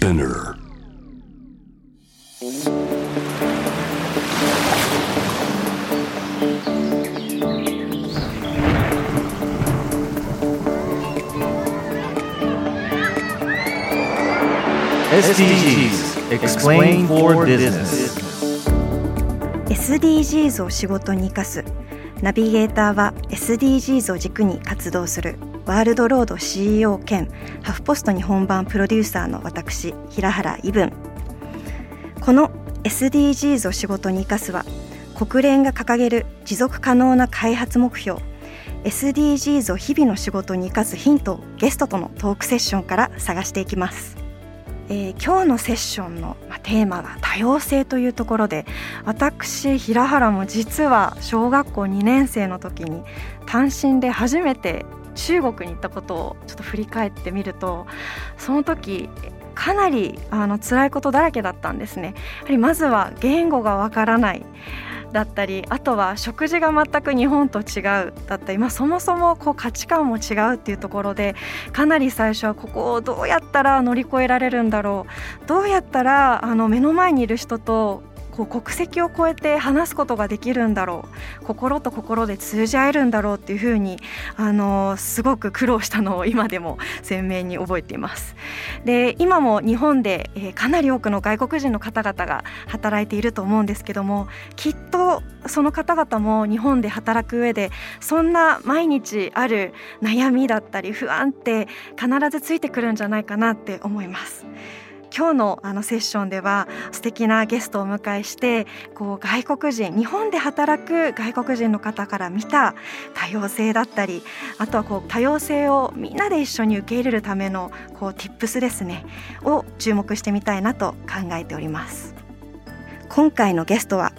Spinner SDGs Explain for Business SDGs を仕事に生かすナビゲーターは SDGs を軸に活動するワールドロード CEO 兼ハフポスト日本版プロデューサーの私平原伊文この SDGs を仕事に生かすは国連が掲げる持続可能な開発目標 SDGs を日々の仕事に生かすヒントをゲストとのトークセッションから探していきます。えー、今日のセッションのテーマが多様性というところで私平原も実は小学校2年生の時に単身で初めて中国に行ったことをちょっと振り返ってみるとその時かなりあの辛いことだらけだったんですね。やはりまずは言語がわからないだったりあとは食事が全く日本と違うだったり、まあ、そもそもこう価値観も違うっていうところでかなり最初はここをどうやったら乗り越えられるんだろうどうやったらあの目の前にいる人とこう国籍を超えて話すことができるんだろう心と心で通じ合えるんだろうっていうふうにあのすごく苦労したのを今でも鮮明に覚えていますで今も日本で、えー、かなり多くの外国人の方々が働いていると思うんですけどもきっとその方々も日本で働く上でそんな毎日ある悩みだったり不安って必ずついてくるんじゃないかなって思います。今日のあのセッションでは素敵なゲストをお迎えしてこう外国人日本で働く外国人の方から見た多様性だったりあとはこう多様性をみんなで一緒に受け入れるためのこう Tips ですねを注目してみたいなと考えております。今回のゲストは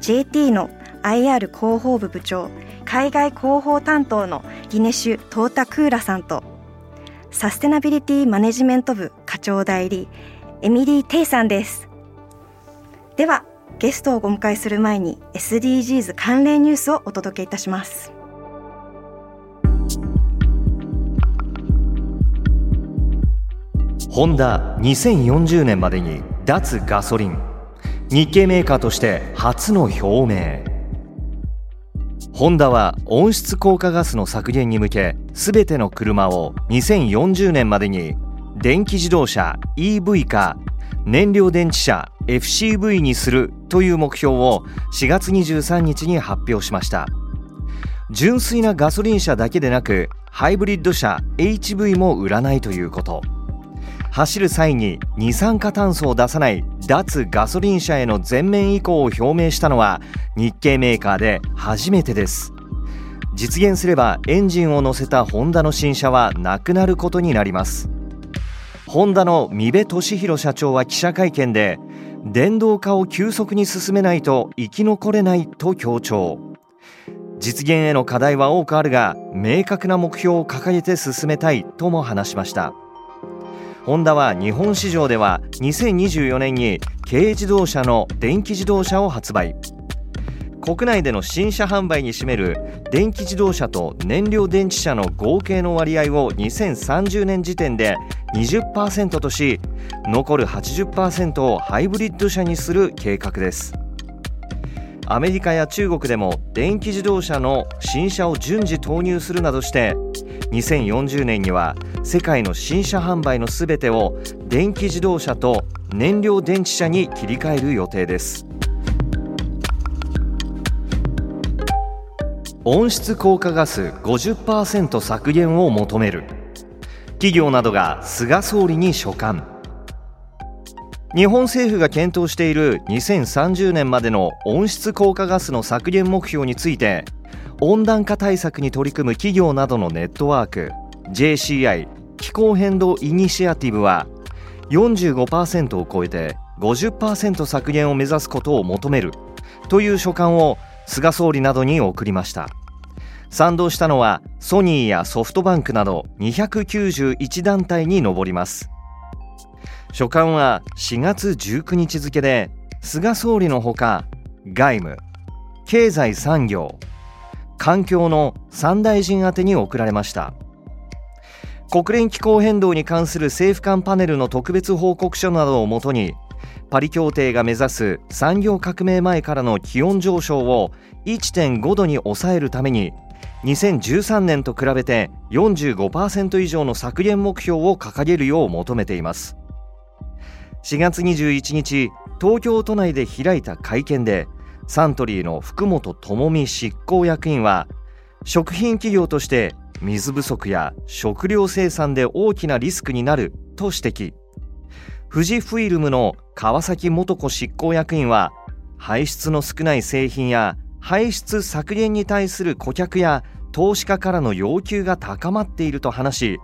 JT の IR 広報部部長海外広報担当のギネシュ・トータクーラさんとサステナビリティマネジメント部課長代理エミリー・テイさんです。ではゲストをお迎えする前に SDGs 関連ニュースをお届けいたします。ホンダ2040年までに脱ガソリン。日系メーカーとして初の表明。ホンダは温室効果ガスの削減に向け全ての車を2040年までに電気自動車 EV か燃料電池車 FCV にするという目標を4月23日に発表しました。純粋なガソリン車だけでなくハイブリッド車 HV も売らないということ。走る際に二酸化炭素を出さない脱ガソリン車への全面移行を表明したのは日系メーカーで初めてです。実現すればエンジンを乗せたホンダの新車はなくなることになります。ホンダの三部俊弘社長は記者会見で電動化を急速に進めないと生き残れないと強調。実現への課題は多くあるが明確な目標を掲げて進めたいとも話しました。ホンダは日本市場では2024年に軽自動車の電気自動車を発売。国内での新車販売に占める電気自動車と燃料電池車の合計の割合を2030年時点で20%とし残る80%をハイブリッド車にする計画です。アメリカや中国でも電気自動車の新車を順次投入するなどして2040年には世界の新車販売のすべてを電気自動車と燃料電池車に切り替える予定です。温室効果ガス50%削減を求める。企業などが菅総理に書簡日本政府が検討している2030年までの温室効果ガスの削減目標について温暖化対策に取り組む企業などのネットワーク JCI 気候変動イニシアティブは45%を超えて50%削減を目指すことを求めるという書簡を菅総理などに送りました。賛同したのはソニーやソフトバンクなど291団体に上ります。書簡は4月19日付で菅総理のほか外務経済産業環境の3大臣宛に送られました。国連気候変動に関する政府間パネルの特別報告書などをもとにパリ協定が目指す産業革命前からの気温上昇を1.5度に抑えるために2013年と比べて45%以上の削減目標を掲げるよう求めています。4月21日東京都内で開いた会見でサントリーの福本智美執行役員は食品企業として水不足や食料生産で大きなリスクになると指摘。富士フイルムの川崎素子執行役員は排出の少ない製品や排出削減に対する顧客や投資家からの要求が高まっていると話し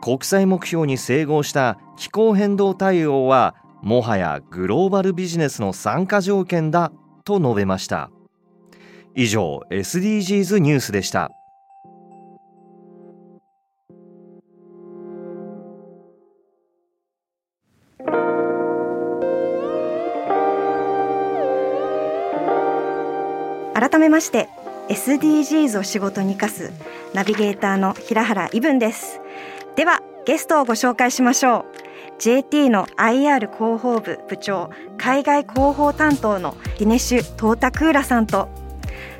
国際目標に整合した気候変動対応はもはやグローバルビジネスの参加条件だと述べました。以上 SDGs ニュースでした。改めまして SDGs を仕事に生かすナビゲーターの平原伊文です。ではゲストをご紹介しましょう。JT の IR 広報部部長海外広報担当のディネシュ・トータクーラさんと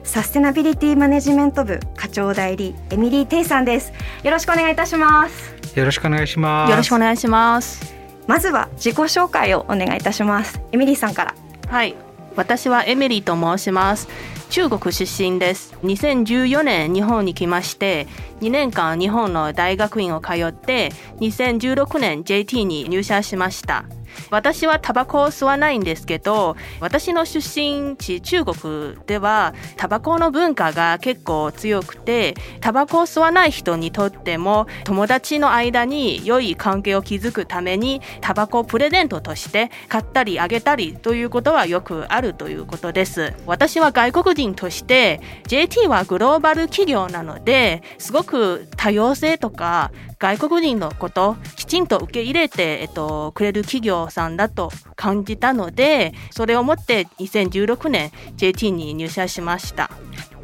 サステナビリティマネジメント部課長代理エミリー・テイさんです。よろしくお願いいたします。よろしくお願いします。よろしくお願いします。まずは自己紹介をお願いいたします。エミリーさんから。はい。私はエミリーと申します中国出身です。2014年日本に来まして2年間日本の大学院を通って2016年 JT に入社しました。私はタバコを吸わないんですけど私の出身地中国ではタバコの文化が結構強くてタバコを吸わない人にとっても友達の間に良い関係を築くためにタバコをプレゼントとして買ったりあげたりということはよくあるということです。私は外国人として JT はグローバル企業なのですごく多様性とか外国人のこときちんと受け入れて、えっと、くれる企業さんだと感じたのでそれをもって2016年 JT に入社しました。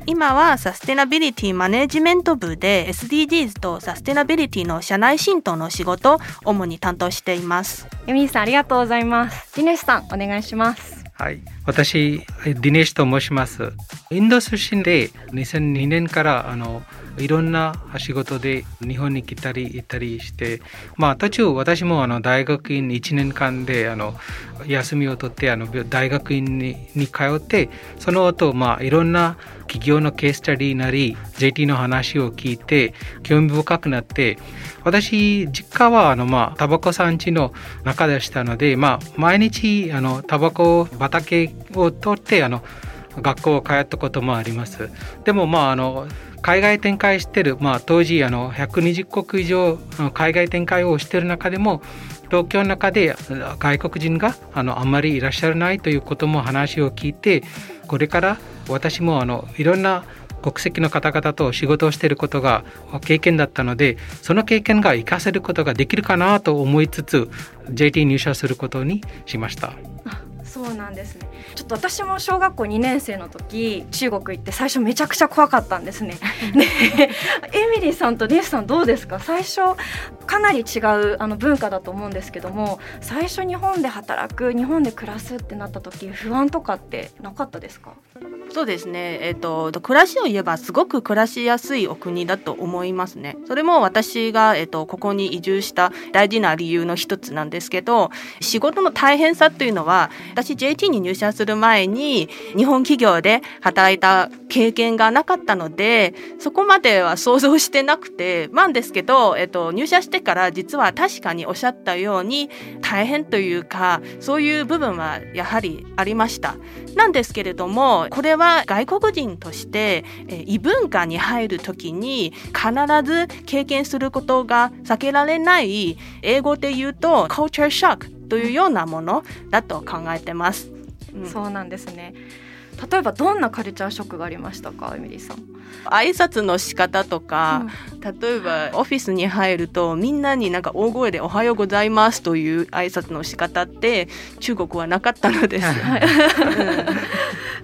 今はサステナビリティマネジメント部で SDGs とサステナビリティの社内浸透の仕事を主に担当しています。エミさんありがとうございます。ディネスさんお願いします。はい、私ディネシと申します。インド出身で2002年からあのいろんな仕事で日本に来たり行ったりして、まあ、途中私もあの大学院1年間であの休みを取ってあの大学院にに通ってその後、まあいろんな企業のケースタディなり JT の話を聞いて興味深くなって私実家はあのまあタバコ産地の中でしたので、まあ、毎日あのタバコ畑を取ってあの学校を通ったこともあります。でもまああの海外展開してる、まあ、当時あの120国以上海外展開をしている中でも東京の中で外国人があのあんまりいらっしゃらないということも話を聞いてこれから私もあのいろんな国籍の方々と仕事をしていることが経験だったのでその経験が生かせることができるかなと思いつつ JT 入社することにしました。なんですね。ちょっと私も小学校2年生の時中国行って最初めちゃくちゃ怖かったんですね。でエミリーさんとリエスさんどうですか？最初かなり違うあの文化だと思うんですけども最初日本で働く日本で暮らすってなった時不安とかってなかったですか？そうですね、えーと、暮らしを言えばすごく暮らしやすいお国だと思いますね。それも私が、えーと、ここに移住した大事な理由の一つなんですけど仕事の大変さというのは私 JT に入社する前に日本企業で働いた経験がなかったのでそこまでは想像してなくてなんですけど、えーと入社してから実は確かにおっしゃったように大変というかそういう部分はやはりありました。なんですけれどもこれは外国人として異文化に入る時に必ず経験することが避けられない英語で言うと culture shock というようなものだと考えてます。うん、そうなんですね。例えばどんなカルチャーショックがありましたか？エミリーさん。挨拶の仕方とか、うん、例えばオフィスに入るとみんなになんか大声で「おはようございます」という挨拶の仕方って中国はなかったのです。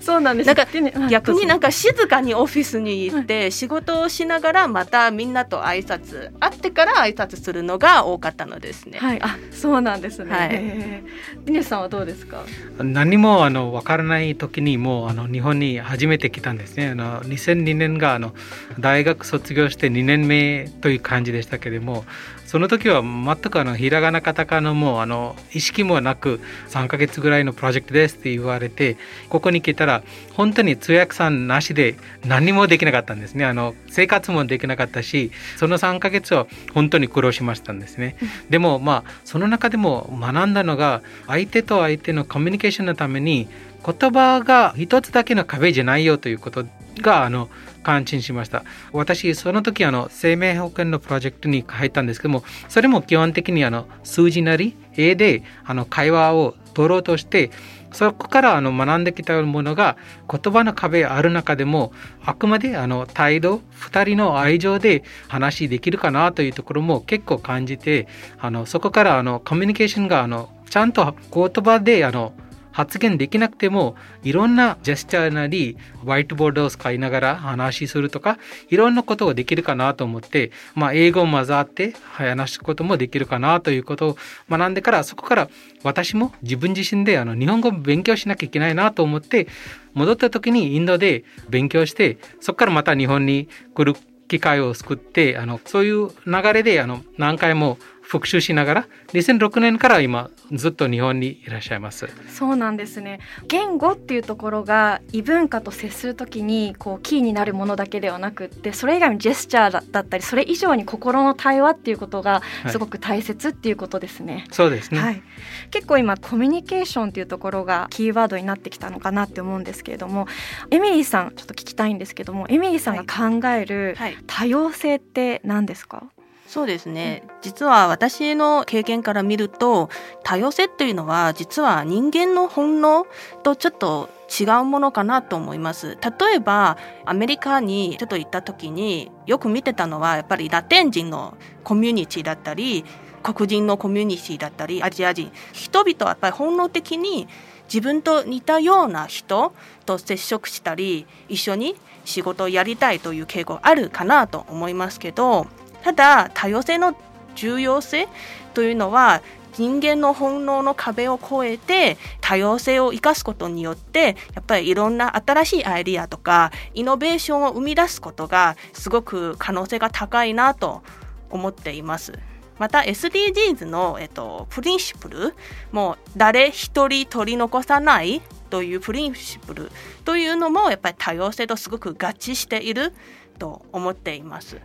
そうなんです。なんか逆になんどか静かにオフィスに行って仕事をしながらまたみんなと挨拶会ってから挨拶するのが多かったのですね。はい。あそうなんですね、はい。ディネスさんはどうですか？何もあの分からない時にもうあの日本に初めて来たんですね。あの2002年があの大学卒業して2年目という感じでしたけれどもその時は全くあのひらがなカタカナもあの意識もなく3ヶ月ぐらいのプロジェクトですって言われてここに来たら本当に通訳さんなしで何もできなかったんですね。あの生活もできなかったしその3ヶ月は本当に苦労しましたんですね。でもまあその中でも学んだのが相手と相手のコミュニケーションのために言葉が一つだけの壁じゃないよということがあの感心しました。私その時あの生命保険のプロジェクトに入ったんですけどもそれも基本的にあの数字なり絵であの会話を取ろうとしてそこからあの学んできたものが言葉の壁ある中でもあくまであの態度2人の愛情で話できるかなというところも結構感じてあのそこからあのコミュニケーションがあのちゃんと言葉であの発言できなくてもいろんなジェスチャーなりホワイトボードを使いながら話しするとかいろんなことができるかなと思って、まあ、英語を混ざって話すこともできるかなということを学んでからそこから私も自分自身であの日本語を勉強しなきゃいけないなと思って戻った時にインドで勉強してそこからまた日本に来る機会を作ってあのそういう流れであの何回も復習しながら2006年から今ずっと日本にいらっしゃいます。そうなんですね言語っていうところが異文化と接するときにこうキーになるものだけではなくってそれ以外のジェスチャーだだったりそれ以上に心の対話っていうことがはいすごく大切っていうことですね。そうですね。はい、結構今コミュニケーションっていうところがキーワードになってきたのかなって思うんですけれどもエミリーさんちょっと聞きたいんですけどもエミリーさんが考えるはい多様性って何ですか、そうですね、実は私の経験から見ると多様性っていうのは実は人間の本能とちょっと違うものかなと思います。例えばアメリカにちょっと行った時によく見てたのはやっぱりラテン人のコミュニティだったり黒人のコミュニティだったりアジア人。人々はやっぱり本能的に自分と似たような人と接触したり一緒に仕事をやりたいという傾向あるかなと思いますけどただ多様性の重要性というのは人間の本能の壁を越えて多様性を生かすことによってやっぱりいろんな新しいアイディアとかイノベーションを生み出すことがすごく可能性が高いなと思っています。また SDGs の、えっと、プリンシプルもう誰一人取り残さないというプリンシプルというのもやっぱり多様性とすごく合致していると思っています。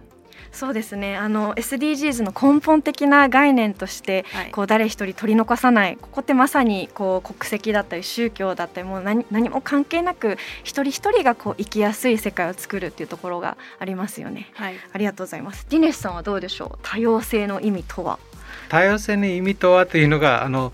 そうですね。あの SDGs の根本的な概念として、はい。こう誰一人取り残さない。ここってまさにこう国籍だったり宗教だったりもう何何も関係なく一人一人がこう生きやすい世界を作るっていうところがありますよね。はい。ありがとうございます。ディネスさんはどうでしょう？多様性の意味とは？多様性の意味とはというのがあの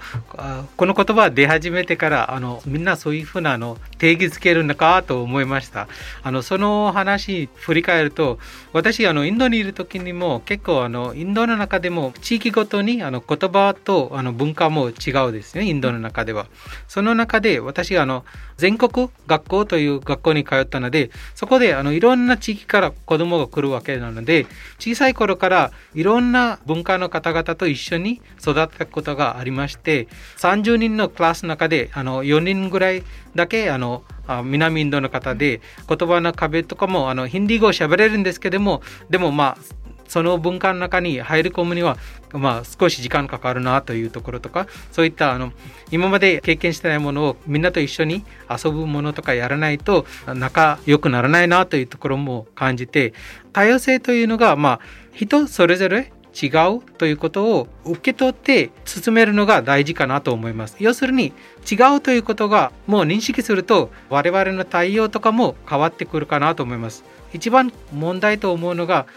この言葉出始めてからあのみんなそういうふうなの定義づけるのかと思いました。あのその話振り返ると私あのインドにいる時にも結構あのインドの中でも地域ごとにあの言葉とあの文化も違うですねインドの中では。その中で私あの全国学校という学校に通ったのでそこであのいろんな地域から子供が来るわけなので小さい頃からいろんな文化の方々と一緒に育ったことがありまして30人のクラスの中であの4人ぐらいだけあのあ南インドの方で言葉の壁とかもあのヒンディー語を喋れるんですけどもでもまあその文化の中に入り込むには、まあ、少し時間かかるなというところとかそういったあの今まで経験してないものをみんなと一緒に遊ぶものとかやらないと仲良くならないなというところも感じて多様性というのが、まあ、人それぞれ違うということを受け取って進めるのが大事かなと思います。要するに違うということがもう認識すると我々の対応とかも変わってくるかなと思います。一番問題と思うのが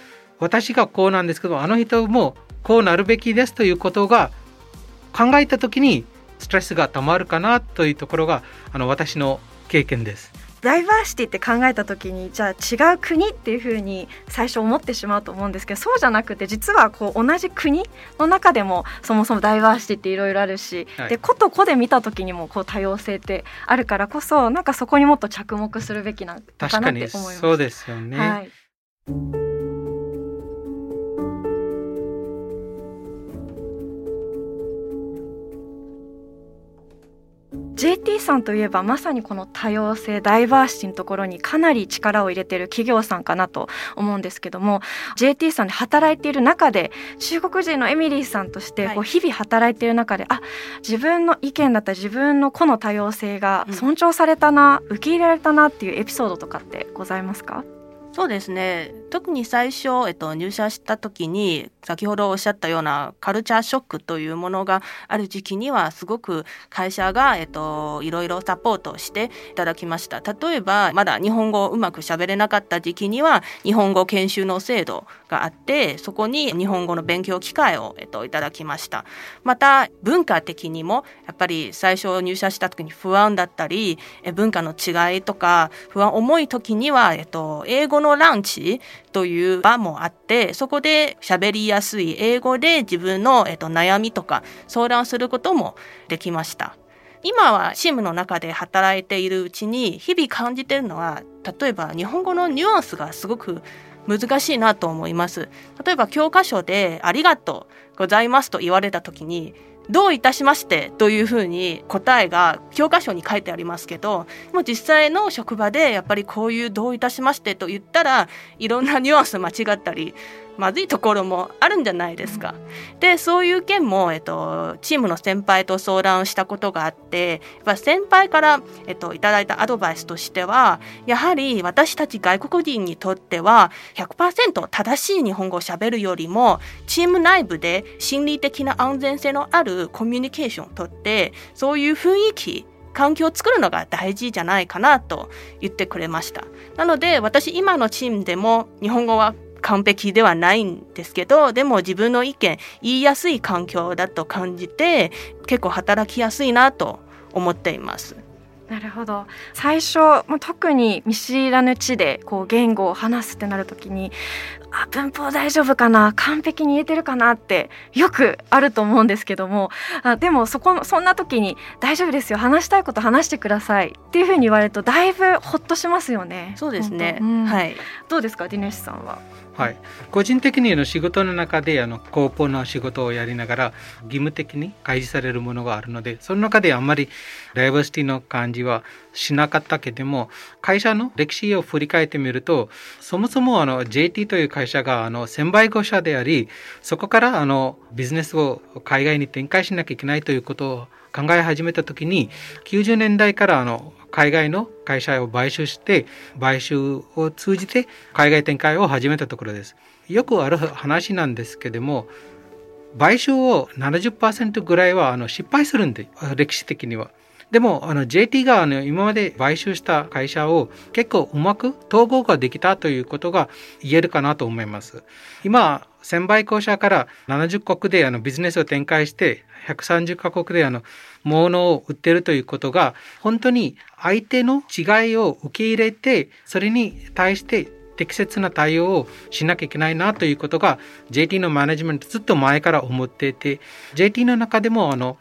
私がこうなんですけどあの人もこうなるべきですということが考えた時にストレスがたまるかなというところがあの私の経験です。ダイバーシティって考えた時にじゃあ違う国っていうふうに最初思ってしまうと思うんですけどそうじゃなくて実はこう同じ国の中でもそもそもダイバーシティっていろいろあるし、はい、で個と個で見た時にもこう多様性ってあるからこそなんかそこにもっと着目するべきなのかなって思います。そうですよね、はい JT さんといえばまさにこの多様性ダイバーシティのところにかなり力を入れてる企業さんかなと思うんですけども JT さんで働いている中で中国人のエミリーさんとしてこう日々働いている中で、はい、あ自分の意見だったり自分の個の多様性が尊重されたな、うん、受け入れられたなっていうエピソードとかってございますか？そうですね。特に最初、えっと、入社した時に先ほどおっしゃったようなカルチャーショックというものがある時期にはすごく会社が、えっと、いろいろサポートしていただきました。例えばまだ日本語をうまく喋れなかった時期には日本語研修の制度があってそこに日本語の勉強機会を、えっと、いただきました。また文化的にもやっぱり最初入社した時に不安だったり文化の違いとか不安重い時には、えっと、英語のランチという場もあってそこで喋りやすい英語で自分の、えっと、悩みとか相談することもできました。今はチームの中で働いているうちに日々感じてるのは例えば日本語のニュアンスがすごく難しいなと思います。例えば教科書でありがとうございますと言われた時にどういたしましてというふうに答えが教科書に書いてありますけどもう実際の職場でやっぱりこういうどういたしましてと言ったらいろんなニュアンス間違ったりまずいところもあるんじゃないですか。でそういう件も、えっと、チームの先輩と相談をしたことがあってやっぱ先輩から、えっと、いただいたアドバイスとしてはやはり私たち外国人にとっては100%正しい日本語をしゃべるよりもチーム内部で心理的な安全性のあるコミュニケーションをとってそういう雰囲気環境を作るのが大事じゃないかなと言ってくれましたなので私今のチームでも日本語は完璧ではないんですけどでも自分の意見言いやすい環境だと感じて結構働きやすいなと思っています。なるほど最初、ま特に見知らぬ地でこう言語を話すってなるときにあ文法大丈夫かな？完璧に言えてるかな？ってよくあると思うんですけども。あでもそこそんな時に「大丈夫ですよ。話したいこと話してください」っていうふうに言われるとだいぶほっとしますよね。そうですね、うん、はい。どうですか？ディネシさんは。はい、個人的にの仕事の中であの高校の仕事をやりながら義務的に開示されるものがあるのでその中であんまりダイバーシティの感じはしなかったけども会社の歴史を振り返ってみるとそもそもあの JT という会社があの専売業者でありそこからあのビジネスを海外に展開しなきゃいけないということを考え始めた時に90年代からあの海外の会社を買収して買収を通じて海外展開を始めたところです。よくある話なんですけども買収を70%ぐらいはあの失敗するんで歴史的には。でもあの JT があの今まで買収した会社を結構うまく統合ができたということが言えるかなと思います。今1000倍校舎から70国であのビジネスを展開して130カ国であの物を売ってるということが本当に相手の違いを受け入れてそれに対して適切な対応をしなきゃいけないなということが JT のマネジメントずっと前から思っていて JT の中でもあの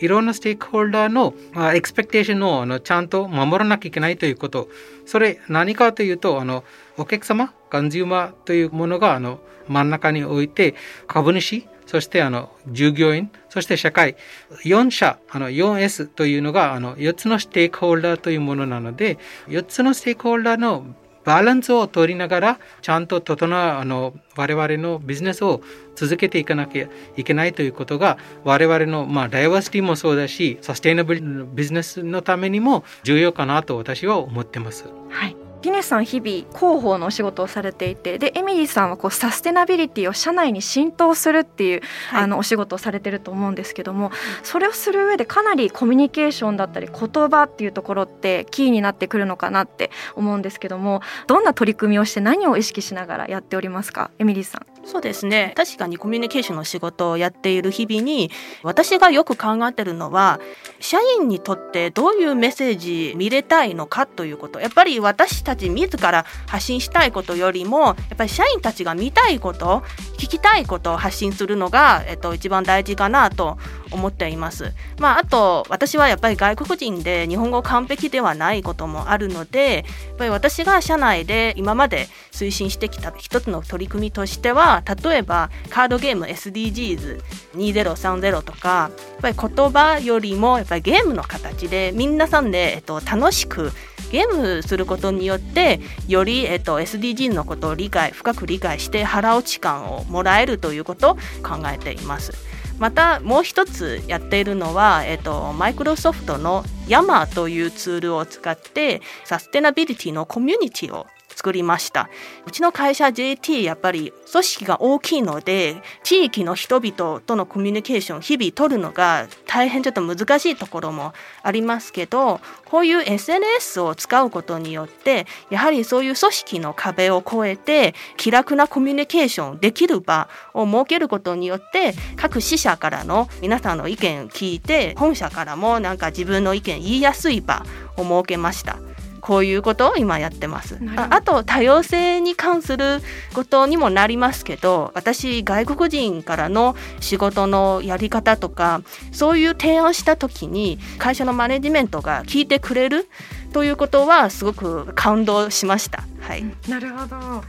いろんなステークホルダーのエクスペクテーションをあのちゃんと守らなきゃいけないということ。それ何かというとあのお客様コンジューマーというものがあの真ん中に置いて株主そしてあの従業員そして社会4社あの 4S というのがあの4つのステークホルダーというものなので4つのステークホルダーのバランスを取りながらちゃんと整うあの我々のビジネスを続けていかなきゃいけないということが我々のまあダイバーシティもそうだしサステイナブルビジネスのためにも重要かなと私は思ってます。はいギネスさん日々広報のお仕事をされていてでエミリーさんはこうサステナビリティを社内に浸透するっていう、はい、あのお仕事をされてると思うんですけどもそれをする上でかなりコミュニケーションだったり言葉っていうところってキーになってくるのかなって思うんですけどもどんな取り組みをして何を意識しながらやっておりますかエミリーさん。そうですね。確かにコミュニケーションの仕事をやっている日々に私がよく考えてるのは社員にとってどういうメッセージ見れたいのかということ。やっぱり私たち自ら発信したいことよりもやっぱり社員たちが見たいこと聞きたいことを発信するのが、えっと、一番大事かなと思っています。まあ、あと私はやっぱり外国人で日本語完璧ではないこともあるのでやっぱり私が社内で今まで推進してきた一つの取り組みとしては例えばカードゲーム SDGs2030 とかやっぱり言葉よりもやっぱりゲームの形で皆さんで、えっと、楽しくゲームすることによってより、えっと、SDGs のことを理解深く理解して腹落ち感をもらえるということを考えています。またもう一つやっているのは、えっと、マイクロソフトの YAMA というツールを使ってサステナビリティのコミュニティを作りましたうちの会社 JT やっぱり組織が大きいので地域の人々とのコミュニケーションを日々取るのが大変ちょっと難しいところもありますけどこういう SNS を使うことによってやはりそういう組織の壁を越えて気楽なコミュニケーションできる場を設けることによって各支社からの皆さんの意見を聞いて本社からもなんか自分の意見言いやすい場を設けました。こういうことを今やってます。ああと多様性に関することにもなりますけど私外国人からの仕事のやり方とかそういう提案した時に会社のマネジメントが聞いてくれるということはすごく感動しました。はい、なるほど。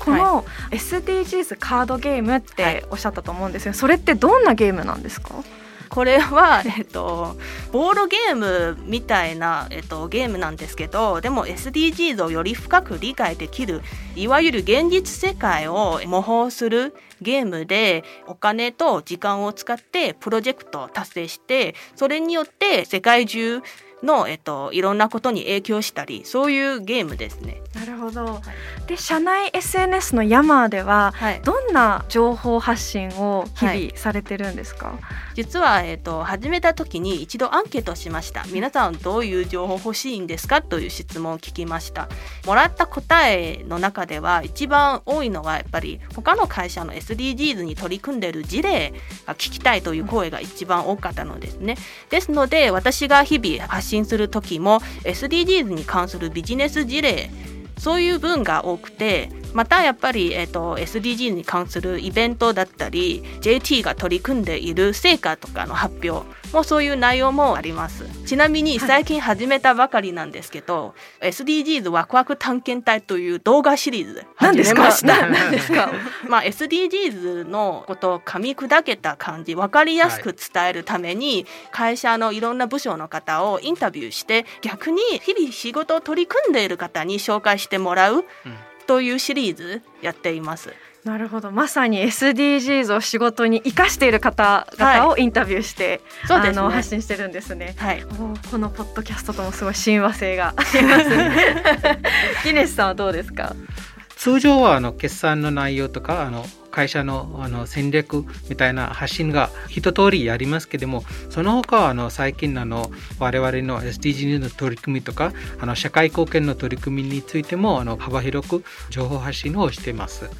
この SDGs カードゲームっておっしゃったと思うんですよ、それってどんなゲームなんですか？これは、えっと、ボードゲームみたいな、えっと、ゲームなんですけどでも SDGs をより深く理解できるいわゆる現実世界を模倣するゲームでお金と時間を使ってプロジェクトを達成してそれによって世界中の、えっと、いろんなことに影響したりそういうゲームですね。なるど、はい、で社内 SNS のヤマーでは、はい、どんな情報発信を日々されてるんですか、はい、実は、えっと、始めた時に一度アンケートしました。皆さんどういう情報欲しいんですか？という質問を聞きました。もらった答えの中では一番多いのはやっぱり他の会社の SDGs に取り組んでいる事例が聞きたいという声が一番多かったのですね。ですので私が日々発信する時も SDGs に関するビジネス事例そういう文が多くてまたやっぱり、えーと、SDG に関するイベントだったり JT が取り組んでいる成果とかの発表もそういう内容もあります。ちなみに最近始めたばかりなんですけど、はい、SDGs ワクワク探検隊という動画シリーズ始めました。何ですか？まあ SDGs のことを噛み砕けた感じ分かりやすく伝えるために、会社のいろんな部署の方をインタビューして逆に日々仕事を取り組んでいる方に紹介してもらう、うんというシリーズやっています。なるほど。まさに SDGs を仕事に生かしている方々をインタビューして、はい、あの、ね、発信してるんですね、はい、このポッドキャストともすごい親和性が。ありますねギネスさんはどうですか？通常はあの決算の内容とかあの会社のあの戦略みたいな発信が一通りやりますけれどもその他はあの最近あの我々の SDGs の取り組みとかあの社会貢献の取り組みについてもあの幅広く情報発信をしています。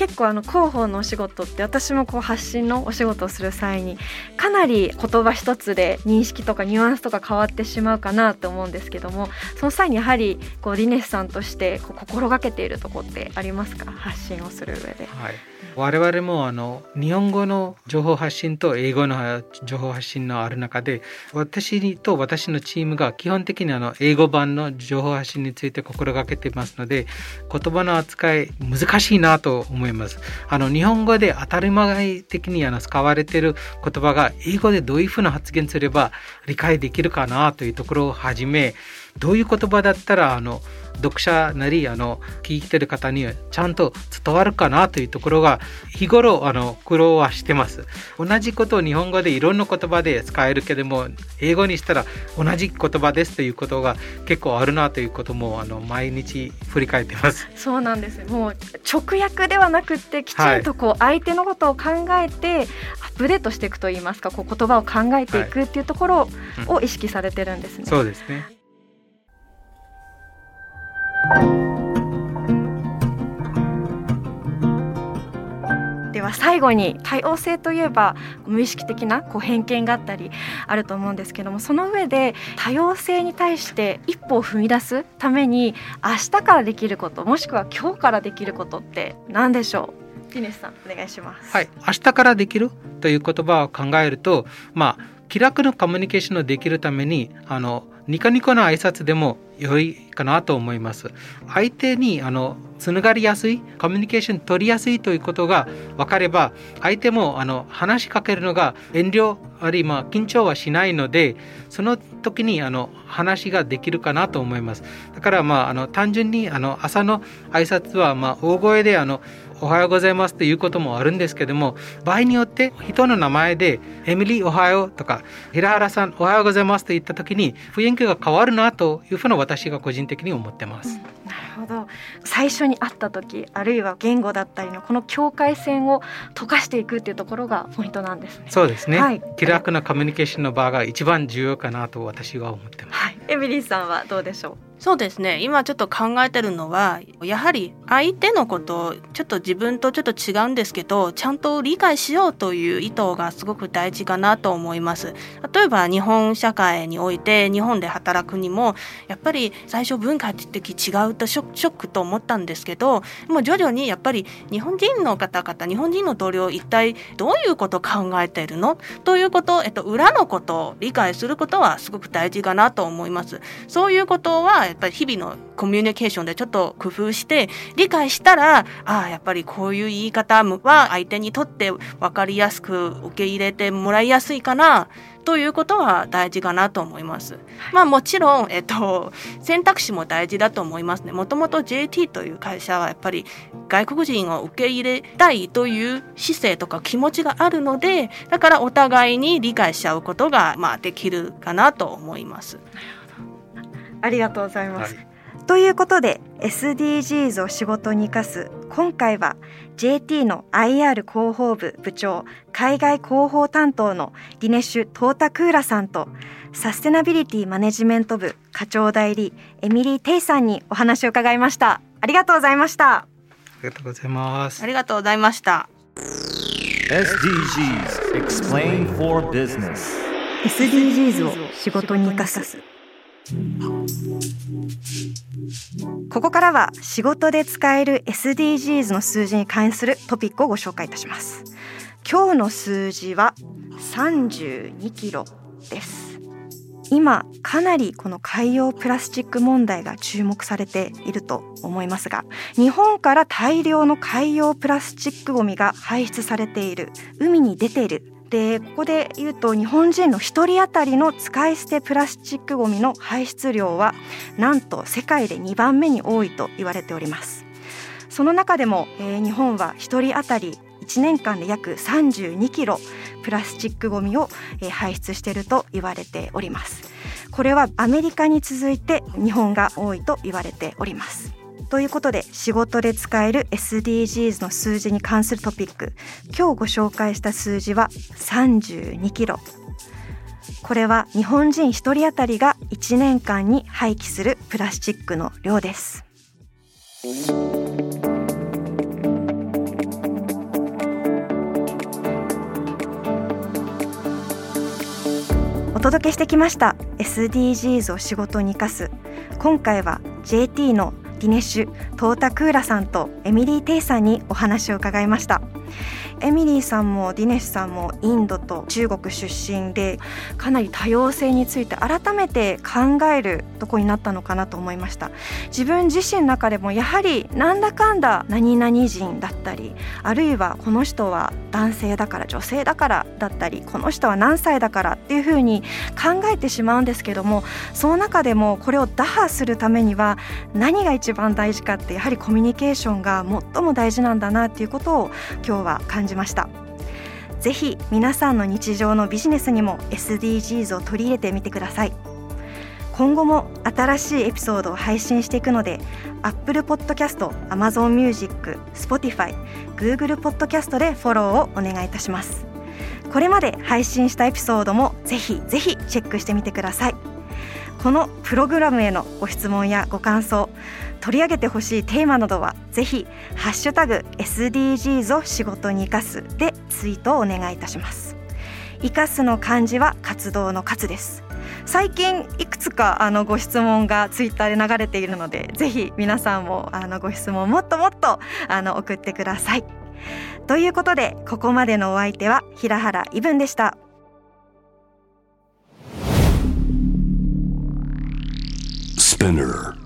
結構あの広報のお仕事って私もこう発信のお仕事をする際にかなり言葉一つで認識とかニュアンスとか変わってしまうかなと思うんですけどもその際にやはりこうリネスさんとしてこう心がけているとこってありますか？発信をする上で。はい。我々もあの日本語の情報発信と英語の情報発信のある中で私と私のチームが基本的にあの英語版の情報発信について心がけてますので言葉の扱い難しいなと思いいます。あの日本語で当たり前的にあの使われている言葉が英語でどういうふうな発言すれば理解できるかなというところをはじめどういう言葉だったらあの読者なりあの聞いてる方にちゃんと伝わるかなというところが日頃あの苦労はしてます。同じことを日本語でいろんな言葉で使えるけども英語にしたら同じ言葉ですということが結構あるなということもあの毎日振り返ってます。そうなんです。もう直訳ではなくてきちんとこう相手のことを考えて、はい、アップデートしていくといいますかこう言葉を考えていくっていうところを意識されてるんですね、そうですねでは最後に多様性といえば無意識的なこう偏見があったりあると思うんですけどもその上で多様性に対して一歩を踏み出すために明日からできることもしくは今日からできることって何でしょうティネスさんお願いしますはい。明日からできるという言葉を考えるとまあ気楽なコミュニケーションをできるためにあのニコニコな挨拶でも良いかなと思います。相手にあのつながりやすいコミュニケーション取りやすいということが分かれば相手もあの話しかけるのが遠慮あるいは緊張はしないのでその時にあの話ができるかなと思います。だからまああの単純にあの朝の挨拶はまあ大声であのおはようございますということもあるんですけども場合によって人の名前でエミリーおはようとか平原さんおはようございますと言った時に雰囲気が変わるなというふうな私が個人的に思ってます。うんなるほど。最初に会った時あるいは言語だったりのこの境界線を溶かしていくっていうところがポイントなんですね。そうですね、はい、気楽なコミュニケーションの場が一番重要かなと私は思ってます、はい、エミリーさんはどうでしょう？そうですね。今ちょっと考えてるのはやはり相手のことちょっと自分とちょっと違うんですけどちゃんと理解しようという意図がすごく大事かなと思います。例えば日本社会において日本で働くにもやっぱり最初文化的違うとショックと思ったんですけどもう徐々にやっぱり日本人の方々日本人の同僚一体どういうことを考えているの？ということ、えっと、裏のことを理解することはすごく大事かなと思います。そういうことはやっぱり日々のコミュニケーションでちょっと工夫して理解したらああやっぱりこういう言い方は相手にとって分かりやすく受け入れてもらいやすいかなということは大事かなと思います。まあもちろん、えっと、選択肢も大事だと思いますね。もともと JT という会社はやっぱり外国人を受け入れたいという姿勢とか気持ちがあるので、だからお互いに理解しちゃうことが、まあ、できるかなと思います。ありがとうございます。はい、ということで SDGs を仕事に生かす今回は JT の IR 広報部部長海外広報担当のディネッシュ・トータクーラさんとサステナビリティマネジメント部課長代理エミリー・テイさんにお話を伺いました。ありがとうございました。ありがとうございます。ありがとうございました。SDGs Explain for Business SDGs を仕事に生かすここからは仕事で使える SDGs の数字に関するトピックをご紹介いたします。今日の数字は32キロです。今かなりこの海洋プラスチック問題が注目されていると思いますが日本から大量の海洋プラスチックごみが排出されている海に出ているでここで言うと日本人の1人当たりの使い捨てプラスチックごみの排出量はなんと世界で2番目に多いと言われております。その中でも、えー、日本は1人当たり1年間で約32キロプラスチックごみを、えー、排出していると言われております。これはアメリカに続いて日本が多いと言われております。ということで仕事で使える SDGs の数字に関するトピック。今日ご紹介した数字は32キロ。これは日本人1人当たりが1年間に廃棄するプラスチックの量です。お届けしてきました SDGs を仕事に生かす。今回は JT のディネッシュトータクーラさんとエミリー・テイさんにお話を伺いました。エミリーさんもディネッシュさんもインドと中国出身でかなり多様性について改めて考えることになったのかなと思いました。自分自身の中でもやはりなんだかんだ何々人だったりあるいはこの人は男性だから女性だからだったりこの人は何歳だからっていうふうに考えてしまうんですけどもその中でもこれを打破するためには何が一番大事かってやはりコミュニケーションが最も大事なんだなっていうことを今日は感じじました。ぜひ皆さんの日常のビジネスにも SDGs を取り入れてみてください。今後も新しいエピソードを配信していくので Apple Podcast、Amazon Music、Spotify、Google Podcast でフォローをお願いいたします。これまで配信したエピソードもぜひぜひチェックしてみてください。このプログラムへのご質問やご感想取り上げてほしいテーマなどはぜひハッシュタグ SDGs を仕事に生かすでツイートをお願いいたします。生かすの漢字は活動の活です。最近いくつかあのご質問がツイッターで流れているのでぜひ皆さんもあのご質問もっともっとあの送ってください。ということでここまでのお相手は平原イブンでした。Spinner